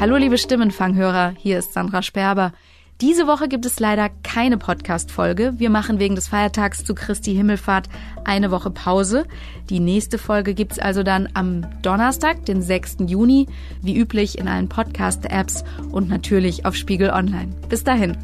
Hallo liebe Stimmenfanghörer, hier ist Sandra Sperber. Diese Woche gibt es leider keine Podcast-Folge. Wir machen wegen des Feiertags zu Christi Himmelfahrt eine Woche Pause. Die nächste Folge gibt's also dann am Donnerstag, den 6. Juni, wie üblich in allen Podcast-Apps und natürlich auf Spiegel Online. Bis dahin.